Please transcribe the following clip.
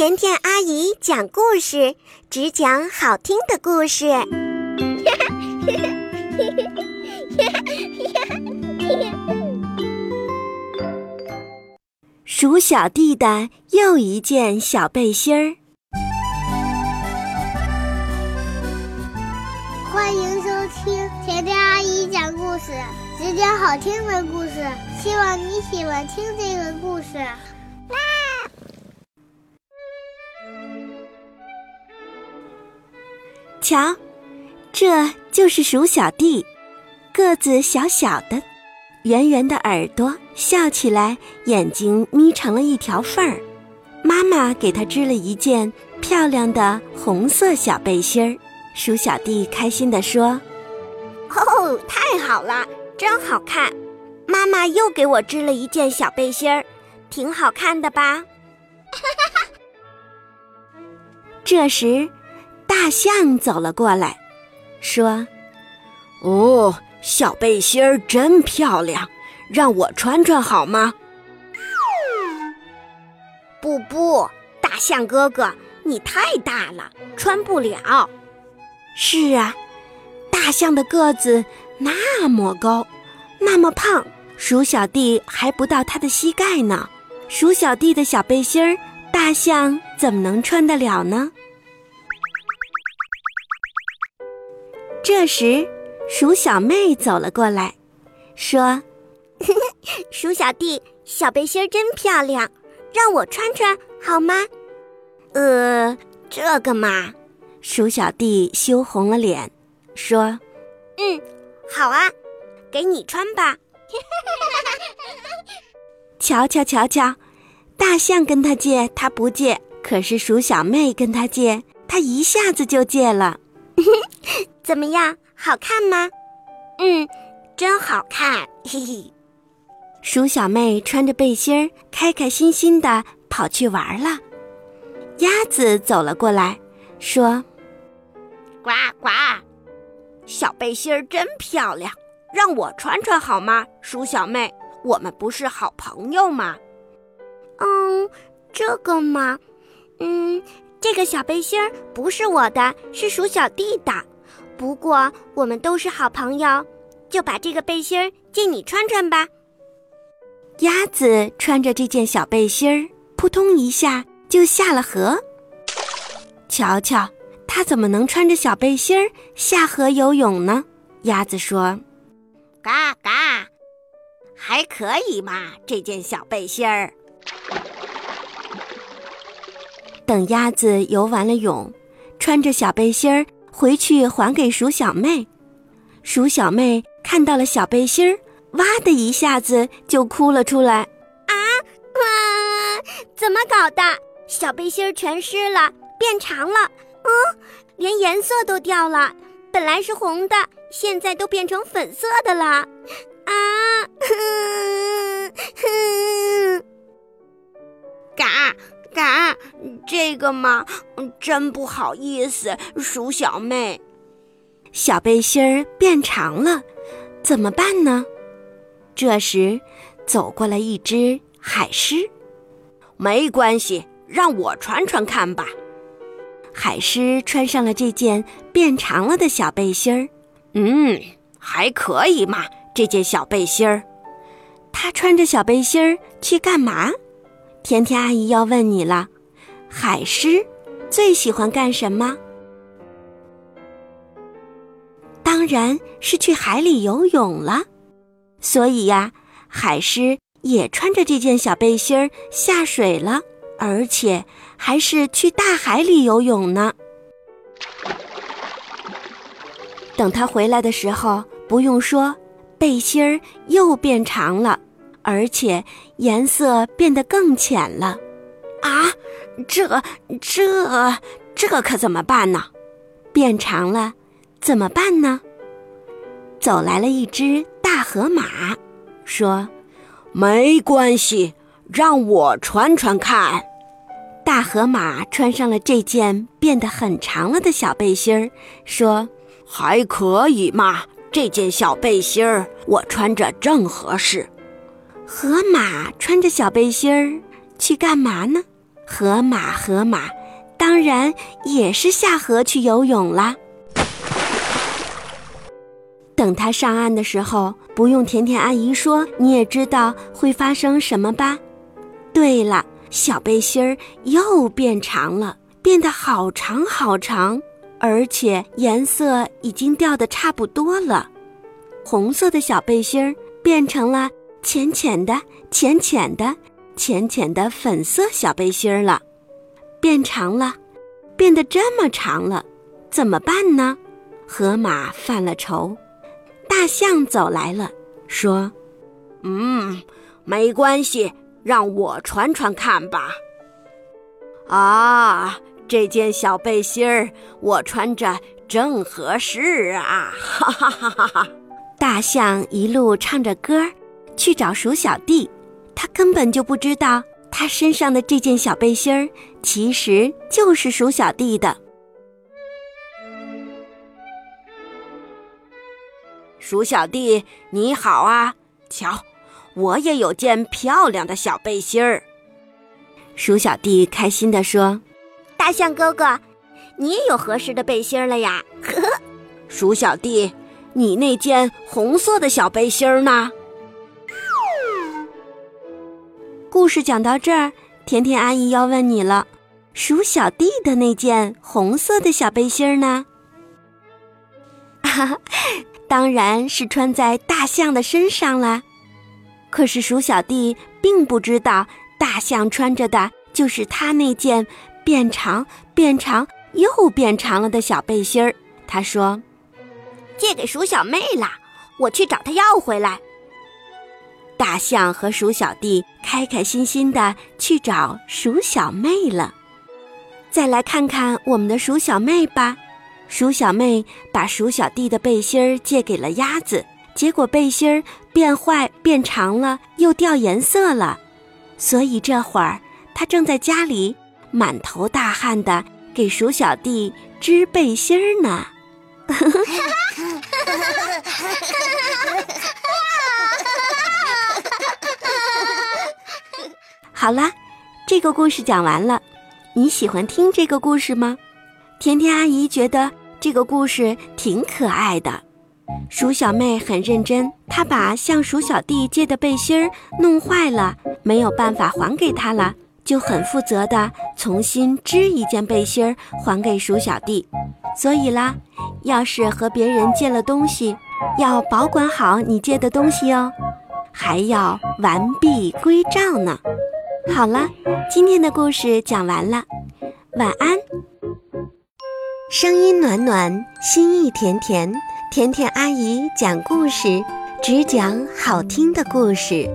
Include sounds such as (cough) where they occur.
甜甜阿姨讲故事，只讲好听的故事。(laughs) 鼠小弟的又一件小背心儿。欢迎收听甜甜阿姨讲故事，只讲好听的故事。希望你喜欢听这个故事。瞧，这就是鼠小弟，个子小小的，圆圆的耳朵，笑起来眼睛眯成了一条缝儿。妈妈给他织了一件漂亮的红色小背心儿。鼠小弟开心地说：“哦，太好了，真好看！妈妈又给我织了一件小背心儿，挺好看的吧？” (laughs) 这时。大象走了过来，说：“哦，小背心儿真漂亮，让我穿穿好吗？”“不不，大象哥哥，你太大了，穿不了。”“是啊，大象的个子那么高，那么胖，鼠小弟还不到他的膝盖呢。鼠小弟的小背心儿，大象怎么能穿得了呢？”这时，鼠小妹走了过来，说：“鼠小弟，小背心真漂亮，让我穿穿好吗？”“呃，这个嘛。”鼠小弟羞红了脸，说：“嗯，好啊，给你穿吧。”瞧瞧瞧瞧，大象跟他借，他不借；可是鼠小妹跟他借，他一下子就借了。怎么样，好看吗？嗯，真好看，嘿嘿。鼠小妹穿着背心儿，开开心心的跑去玩了。鸭子走了过来，说：“呱呱，小背心儿真漂亮，让我穿穿好吗？鼠小妹，我们不是好朋友吗？”嗯，这个嘛，嗯，这个小背心儿不是我的，是鼠小弟的。不过我们都是好朋友，就把这个背心儿借你穿穿吧。鸭子穿着这件小背心儿，扑通一下就下了河。瞧瞧，它怎么能穿着小背心儿下河游泳呢？鸭子说：“嘎嘎，还可以嘛，这件小背心儿。”等鸭子游完了泳，穿着小背心儿。回去还给鼠小妹，鼠小妹看到了小背心儿，哇的一下子就哭了出来。啊啊！怎么搞的？小背心儿全湿了，变长了，嗯，连颜色都掉了。本来是红的，现在都变成粉色的了。啊！哼哼！啊。这个嘛，真不好意思，鼠小妹。小背心儿变长了，怎么办呢？这时，走过来一只海狮。没关系，让我穿穿看吧。海狮穿上了这件变长了的小背心儿。嗯，还可以嘛，这件小背心儿。他穿着小背心儿去干嘛？甜甜阿姨要问你了，海狮最喜欢干什么？当然是去海里游泳了。所以呀，海狮也穿着这件小背心儿下水了，而且还是去大海里游泳呢。等他回来的时候，不用说，背心儿又变长了。而且颜色变得更浅了，啊，这这这可怎么办呢？变长了，怎么办呢？走来了一只大河马，说：“没关系，让我穿穿看。”大河马穿上了这件变得很长了的小背心儿，说：“还可以嘛，这件小背心儿我穿着正合适。”河马穿着小背心儿去干嘛呢？河马，河马，当然也是下河去游泳啦。等他上岸的时候，不用甜甜阿姨说，你也知道会发生什么吧？对了，小背心儿又变长了，变得好长好长，而且颜色已经掉的差不多了。红色的小背心儿变成了浅浅的、浅浅的、浅浅的粉色小背心儿了，变长了，变得这么长了，怎么办呢？河马犯了愁，大象走来了，说：“嗯，没关系，让我穿穿看吧。”啊，这件小背心儿我穿着正合适啊！哈哈哈哈哈。大象一路唱着歌去找鼠小弟，他根本就不知道他身上的这件小背心儿其实就是鼠小弟的。鼠小弟，你好啊！瞧，我也有件漂亮的小背心儿。鼠小弟开心地说：“大象哥哥，你也有合适的背心儿了呀！”呵呵，鼠小弟。你那件红色的小背心儿呢？故事讲到这儿，甜甜阿姨要问你了：鼠小弟的那件红色的小背心儿呢？哈哈，当然是穿在大象的身上了。可是鼠小弟并不知道，大象穿着的就是他那件变长、变长又变长了的小背心儿。他说。借给鼠小妹了，我去找她要回来。大象和鼠小弟开开心心的去找鼠小妹了。再来看看我们的鼠小妹吧。鼠小妹把鼠小弟的背心儿借给了鸭子，结果背心儿变坏、变长了，又掉颜色了。所以这会儿她正在家里满头大汗的给鼠小弟织背心儿呢。(laughs) 好啦，这个故事讲完了。你喜欢听这个故事吗？甜甜阿姨觉得这个故事挺可爱的。鼠小妹很认真，她把向鼠小弟借的背心儿弄坏了，没有办法还给他了，就很负责的重新织一件背心儿还给鼠小弟。所以啦，要是和别人借了东西，要保管好你借的东西哦，还要完璧归赵呢。好了，今天的故事讲完了，晚安。声音暖暖，心意甜甜，甜甜阿姨讲故事，只讲好听的故事。